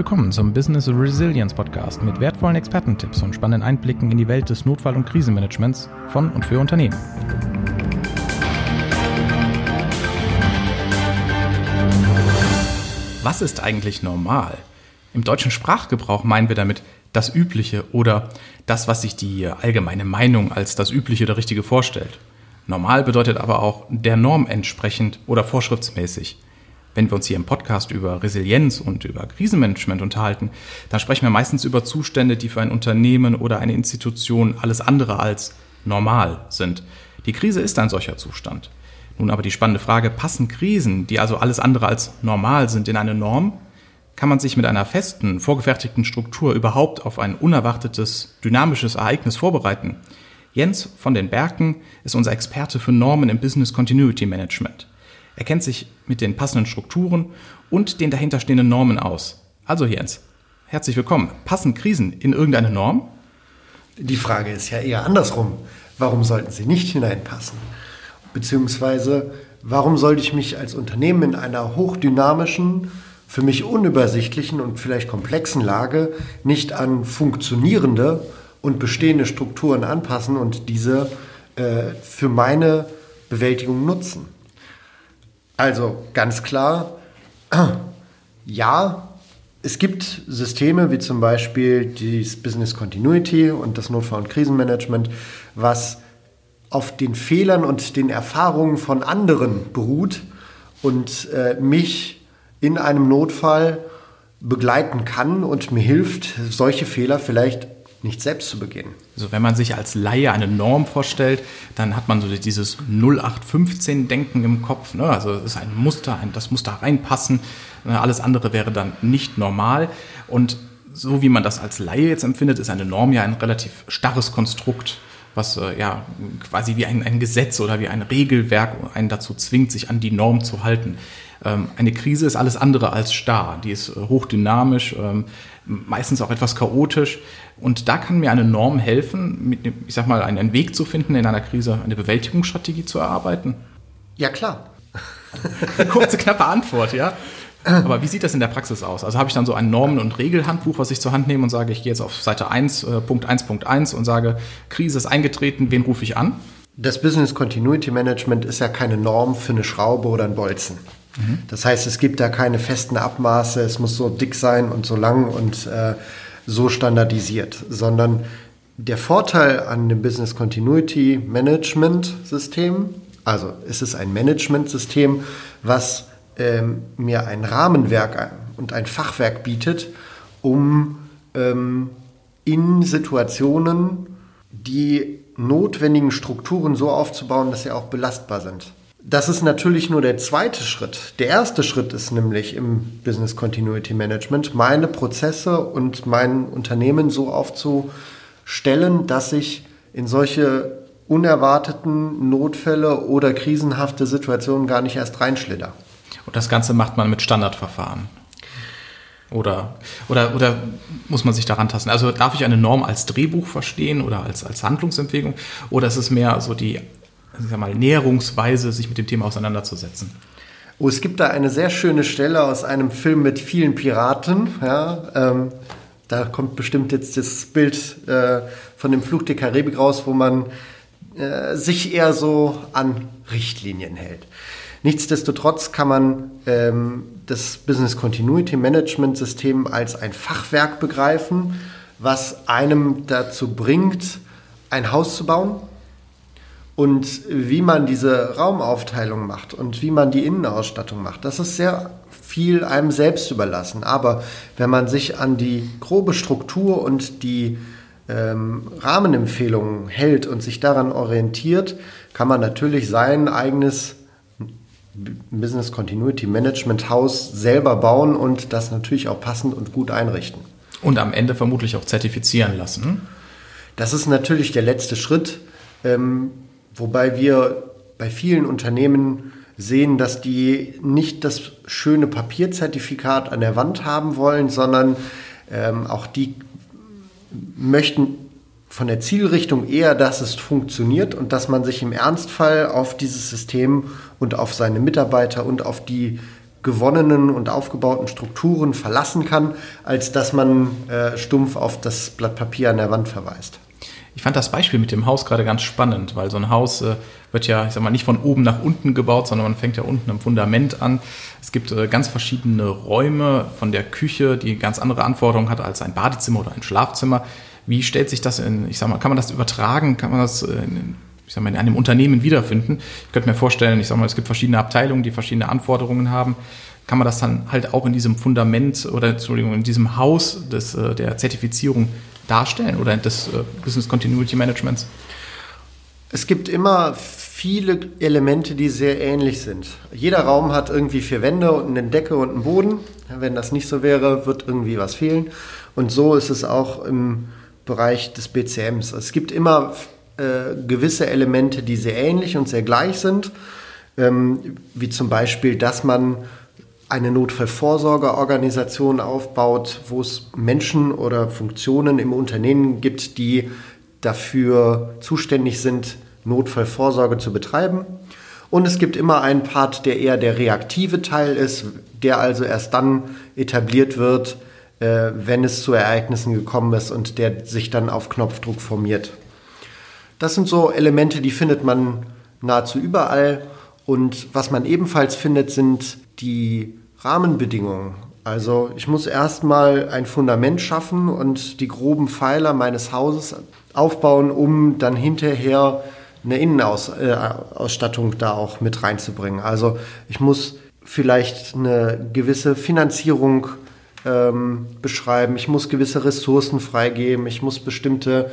Willkommen zum Business Resilience Podcast mit wertvollen Expertentipps und spannenden Einblicken in die Welt des Notfall- und Krisenmanagements von und für Unternehmen. Was ist eigentlich normal? Im deutschen Sprachgebrauch meinen wir damit das Übliche oder das, was sich die allgemeine Meinung als das Übliche oder Richtige vorstellt. Normal bedeutet aber auch der Norm entsprechend oder vorschriftsmäßig. Wenn wir uns hier im Podcast über Resilienz und über Krisenmanagement unterhalten, dann sprechen wir meistens über Zustände, die für ein Unternehmen oder eine Institution alles andere als normal sind. Die Krise ist ein solcher Zustand. Nun aber die spannende Frage, passen Krisen, die also alles andere als normal sind, in eine Norm? Kann man sich mit einer festen, vorgefertigten Struktur überhaupt auf ein unerwartetes, dynamisches Ereignis vorbereiten? Jens von den Berken ist unser Experte für Normen im Business Continuity Management. Er kennt sich mit den passenden Strukturen und den dahinterstehenden Normen aus. Also Jens, herzlich willkommen. Passen Krisen in irgendeine Norm? Die Frage ist ja eher andersrum. Warum sollten sie nicht hineinpassen? Beziehungsweise, warum sollte ich mich als Unternehmen in einer hochdynamischen, für mich unübersichtlichen und vielleicht komplexen Lage nicht an funktionierende und bestehende Strukturen anpassen und diese äh, für meine Bewältigung nutzen? Also ganz klar, ja, es gibt Systeme wie zum Beispiel das Business Continuity und das Notfall- und Krisenmanagement, was auf den Fehlern und den Erfahrungen von anderen beruht und äh, mich in einem Notfall begleiten kann und mir hilft, solche Fehler vielleicht nicht selbst zu begehen. Also wenn man sich als Laie eine Norm vorstellt, dann hat man so dieses 0815-Denken im Kopf. Ne? Also es ist ein Muster, ein, das muss da reinpassen. Ne? Alles andere wäre dann nicht normal. Und so wie man das als Laie jetzt empfindet, ist eine Norm ja ein relativ starres Konstrukt, was äh, ja quasi wie ein, ein Gesetz oder wie ein Regelwerk einen dazu zwingt, sich an die Norm zu halten. Ähm, eine Krise ist alles andere als starr. Die ist äh, hochdynamisch, ähm, meistens auch etwas chaotisch. Und da kann mir eine Norm helfen, mit, ich sag mal, einen Weg zu finden, in einer Krise eine Bewältigungsstrategie zu erarbeiten? Ja, klar. Kurze, knappe Antwort, ja. Aber wie sieht das in der Praxis aus? Also habe ich dann so ein Normen- und Regelhandbuch, was ich zur Hand nehme und sage, ich gehe jetzt auf Seite 1, äh, Punkt 1.1 und sage, Krise ist eingetreten, wen rufe ich an? Das Business Continuity Management ist ja keine Norm für eine Schraube oder einen Bolzen. Mhm. Das heißt, es gibt da keine festen Abmaße, es muss so dick sein und so lang und äh, so standardisiert, sondern der Vorteil an dem Business Continuity Management System, also es ist ein Management-System, was ähm, mir ein Rahmenwerk und ein Fachwerk bietet, um ähm, in Situationen die notwendigen Strukturen so aufzubauen, dass sie auch belastbar sind. Das ist natürlich nur der zweite Schritt. Der erste Schritt ist nämlich im Business Continuity Management, meine Prozesse und mein Unternehmen so aufzustellen, dass ich in solche unerwarteten Notfälle oder krisenhafte Situationen gar nicht erst reinschlitter. Und das Ganze macht man mit Standardverfahren. Oder, oder, oder muss man sich daran tasten? Also darf ich eine Norm als Drehbuch verstehen oder als, als Handlungsempfehlung? Oder ist es mehr so die ich sag mal, Näherungsweise, sich mit dem Thema auseinanderzusetzen? Oh, es gibt da eine sehr schöne Stelle aus einem Film mit vielen Piraten. Ja, ähm, da kommt bestimmt jetzt das Bild äh, von dem Fluch der Karibik raus, wo man äh, sich eher so an Richtlinien hält. Nichtsdestotrotz kann man ähm, das Business Continuity Management System als ein Fachwerk begreifen, was einem dazu bringt, ein Haus zu bauen, und wie man diese Raumaufteilung macht und wie man die Innenausstattung macht, das ist sehr viel einem selbst überlassen. Aber wenn man sich an die grobe Struktur und die ähm, Rahmenempfehlungen hält und sich daran orientiert, kann man natürlich sein eigenes Business Continuity Management Haus selber bauen und das natürlich auch passend und gut einrichten. Und am Ende vermutlich auch zertifizieren lassen. Das ist natürlich der letzte Schritt. Ähm, Wobei wir bei vielen Unternehmen sehen, dass die nicht das schöne Papierzertifikat an der Wand haben wollen, sondern ähm, auch die möchten von der Zielrichtung eher, dass es funktioniert und dass man sich im Ernstfall auf dieses System und auf seine Mitarbeiter und auf die gewonnenen und aufgebauten Strukturen verlassen kann, als dass man äh, stumpf auf das Blatt Papier an der Wand verweist. Ich fand das Beispiel mit dem Haus gerade ganz spannend, weil so ein Haus äh, wird ja, ich sag mal, nicht von oben nach unten gebaut, sondern man fängt ja unten am Fundament an. Es gibt äh, ganz verschiedene Räume von der Küche, die ganz andere Anforderungen hat als ein Badezimmer oder ein Schlafzimmer. Wie stellt sich das in, ich sag mal, kann man das übertragen? Kann man das in, ich sag mal, in einem Unternehmen wiederfinden? Ich könnte mir vorstellen, ich sag mal, es gibt verschiedene Abteilungen, die verschiedene Anforderungen haben. Kann man das dann halt auch in diesem Fundament oder Entschuldigung, in diesem Haus des, äh, der Zertifizierung darstellen oder des äh, Business Continuity Managements? Es gibt immer viele Elemente, die sehr ähnlich sind. Jeder Raum hat irgendwie vier Wände und eine Decke und einen Boden. Wenn das nicht so wäre, wird irgendwie was fehlen. Und so ist es auch im Bereich des BCMs. Es gibt immer äh, gewisse Elemente, die sehr ähnlich und sehr gleich sind, ähm, wie zum Beispiel, dass man eine Notfallvorsorgeorganisation aufbaut, wo es Menschen oder Funktionen im Unternehmen gibt, die dafür zuständig sind, Notfallvorsorge zu betreiben. Und es gibt immer einen Part, der eher der reaktive Teil ist, der also erst dann etabliert wird, äh, wenn es zu Ereignissen gekommen ist und der sich dann auf Knopfdruck formiert. Das sind so Elemente, die findet man nahezu überall. Und was man ebenfalls findet, sind die Rahmenbedingungen. Also ich muss erstmal ein Fundament schaffen und die groben Pfeiler meines Hauses aufbauen, um dann hinterher eine Innenausstattung äh, da auch mit reinzubringen. Also ich muss vielleicht eine gewisse Finanzierung ähm, beschreiben, ich muss gewisse Ressourcen freigeben, ich muss bestimmte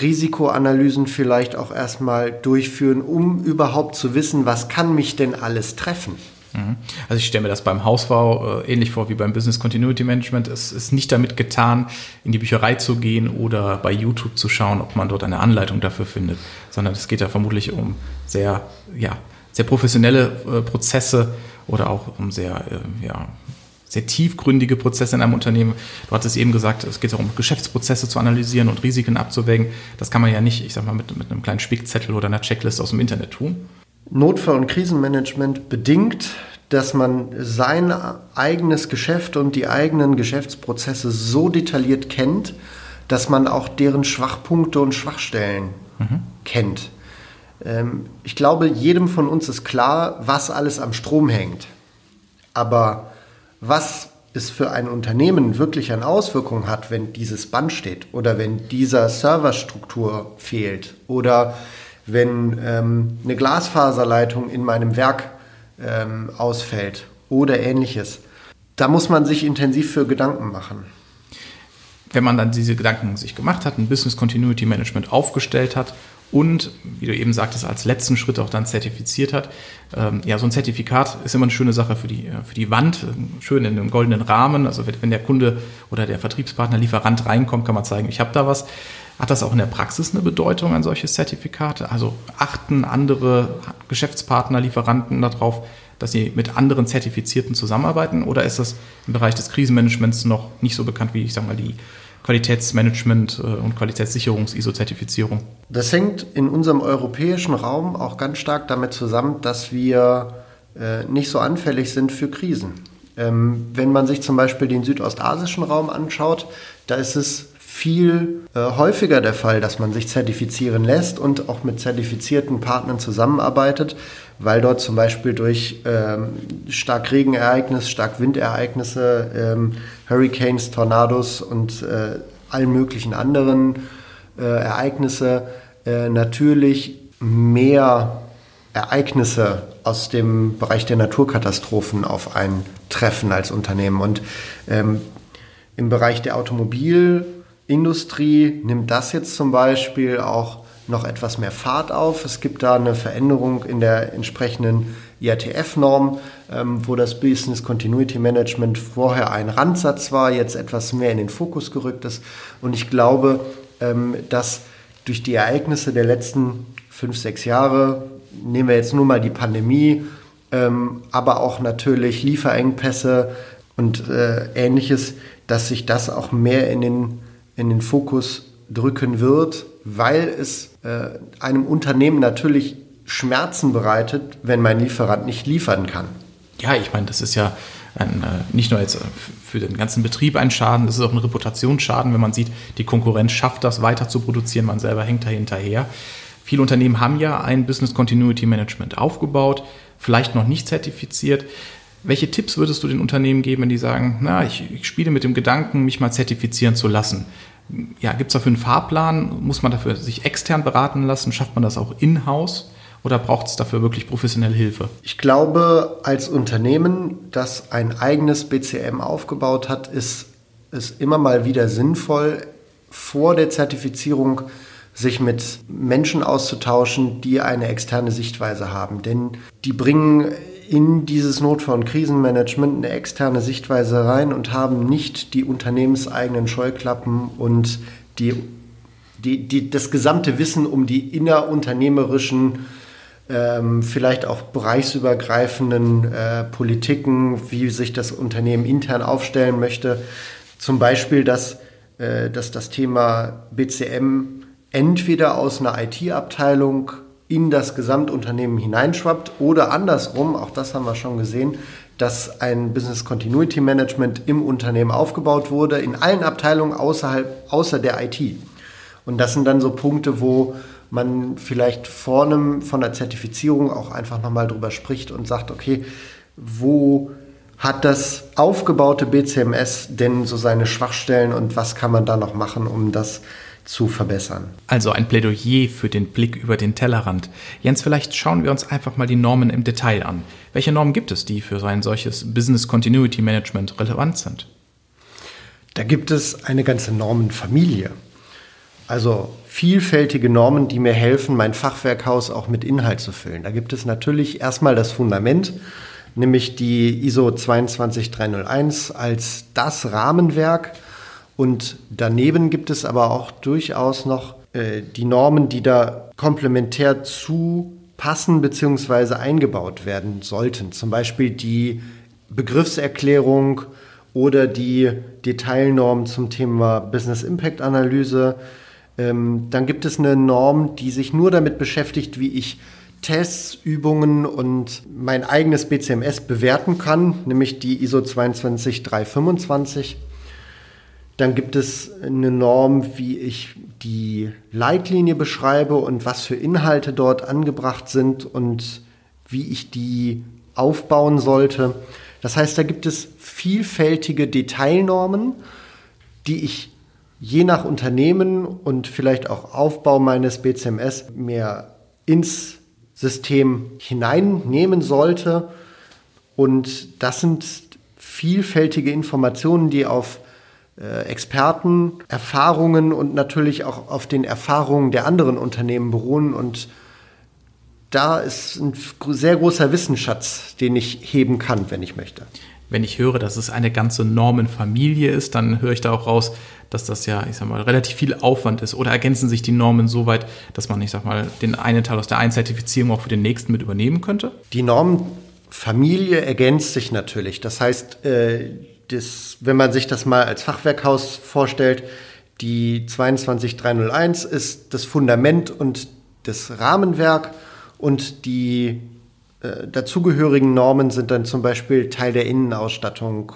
Risikoanalysen vielleicht auch erstmal durchführen, um überhaupt zu wissen, was kann mich denn alles treffen. Mhm. Also ich stelle mir das beim Hausbau äh, ähnlich vor wie beim Business Continuity Management. Es ist nicht damit getan, in die Bücherei zu gehen oder bei YouTube zu schauen, ob man dort eine Anleitung dafür findet, sondern es geht ja vermutlich um sehr, ja, sehr professionelle äh, Prozesse oder auch um sehr, äh, ja, sehr tiefgründige Prozesse in einem Unternehmen. Du hattest eben gesagt, es geht darum, Geschäftsprozesse zu analysieren und Risiken abzuwägen. Das kann man ja nicht, ich sag mal, mit, mit einem kleinen Spickzettel oder einer Checklist aus dem Internet tun. Notfall- und Krisenmanagement bedingt, dass man sein eigenes Geschäft und die eigenen Geschäftsprozesse so detailliert kennt, dass man auch deren Schwachpunkte und Schwachstellen mhm. kennt. Ähm, ich glaube, jedem von uns ist klar, was alles am Strom hängt. Aber was es für ein Unternehmen wirklich an Auswirkungen hat, wenn dieses Band steht oder wenn dieser Serverstruktur fehlt oder wenn ähm, eine Glasfaserleitung in meinem Werk ähm, ausfällt oder ähnliches. Da muss man sich intensiv für Gedanken machen. Wenn man dann diese Gedanken sich gemacht hat, ein Business Continuity Management aufgestellt hat und, wie du eben sagtest, als letzten Schritt auch dann zertifiziert hat. Ähm, ja, so ein Zertifikat ist immer eine schöne Sache für die, für die Wand, schön in einem goldenen Rahmen. Also wenn der Kunde oder der Vertriebspartner, Lieferant reinkommt, kann man zeigen, ich habe da was. Hat das auch in der Praxis eine Bedeutung, ein solches Zertifikat? Also achten andere Geschäftspartner, Lieferanten darauf, dass sie mit anderen Zertifizierten zusammenarbeiten? Oder ist das im Bereich des Krisenmanagements noch nicht so bekannt wie, ich sage mal, die Qualitätsmanagement äh, und Qualitätssicherungs-ISO-Zertifizierung? Das hängt in unserem europäischen Raum auch ganz stark damit zusammen, dass wir äh, nicht so anfällig sind für Krisen. Ähm, wenn man sich zum Beispiel den südostasischen Raum anschaut, da ist es viel äh, häufiger der Fall, dass man sich zertifizieren lässt und auch mit zertifizierten Partnern zusammenarbeitet, weil dort zum Beispiel durch ähm, Starkregenereignisse, Starkwindereignisse, ähm, Hurricanes, Tornados und äh, allen möglichen anderen äh, Ereignisse äh, natürlich mehr Ereignisse aus dem Bereich der Naturkatastrophen auf einen treffen als Unternehmen. Und ähm, im Bereich der Automobil- Industrie nimmt das jetzt zum Beispiel auch noch etwas mehr Fahrt auf. Es gibt da eine Veränderung in der entsprechenden IATF-Norm, ähm, wo das Business Continuity Management vorher ein Randsatz war, jetzt etwas mehr in den Fokus gerückt ist. Und ich glaube, ähm, dass durch die Ereignisse der letzten fünf, sechs Jahre, nehmen wir jetzt nur mal die Pandemie, ähm, aber auch natürlich Lieferengpässe und äh, ähnliches, dass sich das auch mehr in den in den Fokus drücken wird, weil es äh, einem Unternehmen natürlich Schmerzen bereitet, wenn mein Lieferant nicht liefern kann. Ja, ich meine, das ist ja ein, äh, nicht nur jetzt für den ganzen Betrieb ein Schaden, das ist auch ein Reputationsschaden, wenn man sieht, die Konkurrenz schafft das weiter zu produzieren, man selber hängt da hinterher. Viele Unternehmen haben ja ein Business Continuity Management aufgebaut, vielleicht noch nicht zertifiziert. Welche Tipps würdest du den Unternehmen geben, wenn die sagen, na, ich, ich spiele mit dem Gedanken, mich mal zertifizieren zu lassen? Ja, gibt es dafür einen Fahrplan? Muss man dafür sich extern beraten lassen? Schafft man das auch in-house? Oder braucht es dafür wirklich professionelle Hilfe? Ich glaube, als Unternehmen, das ein eigenes BCM aufgebaut hat, ist es immer mal wieder sinnvoll, vor der Zertifizierung sich mit Menschen auszutauschen, die eine externe Sichtweise haben. Denn die bringen in dieses Notfall- und Krisenmanagement eine externe Sichtweise rein und haben nicht die unternehmenseigenen Scheuklappen und die, die, die, das gesamte Wissen um die innerunternehmerischen, ähm, vielleicht auch bereichsübergreifenden äh, Politiken, wie sich das Unternehmen intern aufstellen möchte. Zum Beispiel, dass, äh, dass das Thema BCM entweder aus einer IT-Abteilung in das Gesamtunternehmen hineinschwappt oder andersrum, auch das haben wir schon gesehen, dass ein Business Continuity Management im Unternehmen aufgebaut wurde, in allen Abteilungen außerhalb, außer der IT. Und das sind dann so Punkte, wo man vielleicht vor einem, von der Zertifizierung auch einfach nochmal drüber spricht und sagt, okay, wo hat das aufgebaute BCMS denn so seine Schwachstellen und was kann man da noch machen, um das zu verbessern. Also ein Plädoyer für den Blick über den Tellerrand. Jens, vielleicht schauen wir uns einfach mal die Normen im Detail an. Welche Normen gibt es, die für so ein solches Business Continuity Management relevant sind? Da gibt es eine ganze Normenfamilie. Also vielfältige Normen, die mir helfen, mein Fachwerkhaus auch mit Inhalt zu füllen. Da gibt es natürlich erstmal das Fundament, nämlich die ISO 22301 als das Rahmenwerk, und daneben gibt es aber auch durchaus noch äh, die Normen, die da komplementär zu passen bzw. eingebaut werden sollten. Zum Beispiel die Begriffserklärung oder die Detailnorm zum Thema Business Impact Analyse. Ähm, dann gibt es eine Norm, die sich nur damit beschäftigt, wie ich Tests, Übungen und mein eigenes BCMS bewerten kann, nämlich die ISO 22325. Dann gibt es eine Norm, wie ich die Leitlinie beschreibe und was für Inhalte dort angebracht sind und wie ich die aufbauen sollte. Das heißt, da gibt es vielfältige Detailnormen, die ich je nach Unternehmen und vielleicht auch Aufbau meines BCMS mir ins System hineinnehmen sollte. Und das sind vielfältige Informationen, die auf Experten, Erfahrungen und natürlich auch auf den Erfahrungen der anderen Unternehmen beruhen. Und da ist ein sehr großer Wissensschatz, den ich heben kann, wenn ich möchte. Wenn ich höre, dass es eine ganze Normenfamilie ist, dann höre ich da auch raus, dass das ja, ich sag mal, relativ viel Aufwand ist. Oder ergänzen sich die Normen so weit, dass man, ich sag mal, den einen Teil aus der einen Zertifizierung auch für den nächsten mit übernehmen könnte? Die Normenfamilie ergänzt sich natürlich. Das heißt, äh, das, wenn man sich das mal als Fachwerkhaus vorstellt, die 22301 ist das Fundament und das Rahmenwerk und die äh, dazugehörigen Normen sind dann zum Beispiel Teil der Innenausstattung.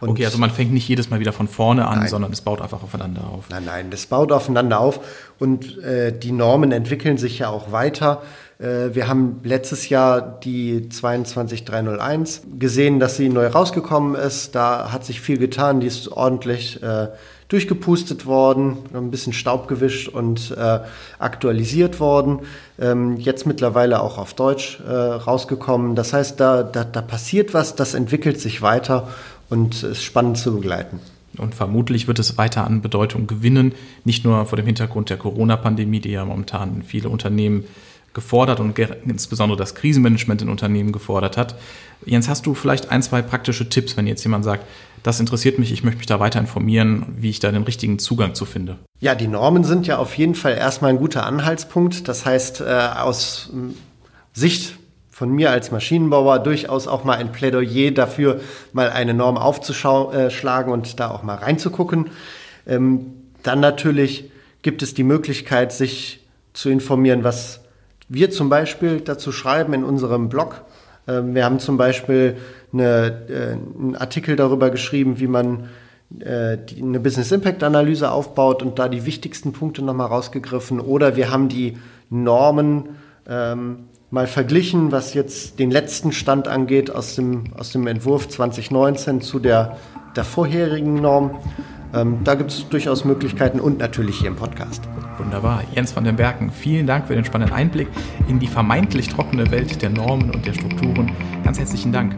okay, also man fängt nicht jedes Mal wieder von vorne an, nein. sondern es baut einfach aufeinander auf. Nein, nein, das baut aufeinander auf und äh, die Normen entwickeln sich ja auch weiter. Äh, wir haben letztes Jahr die 22301 gesehen, dass sie neu rausgekommen ist. Da hat sich viel getan. Die ist ordentlich äh, durchgepustet worden, ein bisschen Staub gewischt und äh, aktualisiert worden. Ähm, jetzt mittlerweile auch auf Deutsch äh, rausgekommen. Das heißt, da, da, da passiert was, das entwickelt sich weiter und ist spannend zu begleiten. Und vermutlich wird es weiter an Bedeutung gewinnen, nicht nur vor dem Hintergrund der Corona-Pandemie, die ja momentan viele Unternehmen gefordert und insbesondere das Krisenmanagement in Unternehmen gefordert hat. Jens, hast du vielleicht ein, zwei praktische Tipps, wenn jetzt jemand sagt, das interessiert mich, ich möchte mich da weiter informieren, wie ich da den richtigen Zugang zu finde? Ja, die Normen sind ja auf jeden Fall erstmal ein guter Anhaltspunkt. Das heißt, äh, aus äh, Sicht von mir als Maschinenbauer durchaus auch mal ein Plädoyer dafür, mal eine Norm aufzuschlagen und da auch mal reinzugucken. Ähm, dann natürlich gibt es die Möglichkeit, sich zu informieren, was wir zum Beispiel dazu schreiben in unserem Blog Ähm, wir haben zum Beispiel eine, äh, einen Artikel darüber geschrieben, wie man äh, eine Business Impact Analyse aufbaut und da die wichtigsten Punkte nochmal rausgegriffen. Oder wir haben die Normen ähm, mal verglichen, was jetzt den letzten Stand angeht aus dem, aus dem Entwurf 2019 zu der, der vorherigen Norm. Ähm, da gibt es durchaus Möglichkeiten und natürlich hier im Podcast. Wunderbar. Jens van den Bergen, vielen Dank für den spannenden Einblick in die vermeintlich trockene Welt der Normen und der Strukturen. Ganz herzlichen Dank.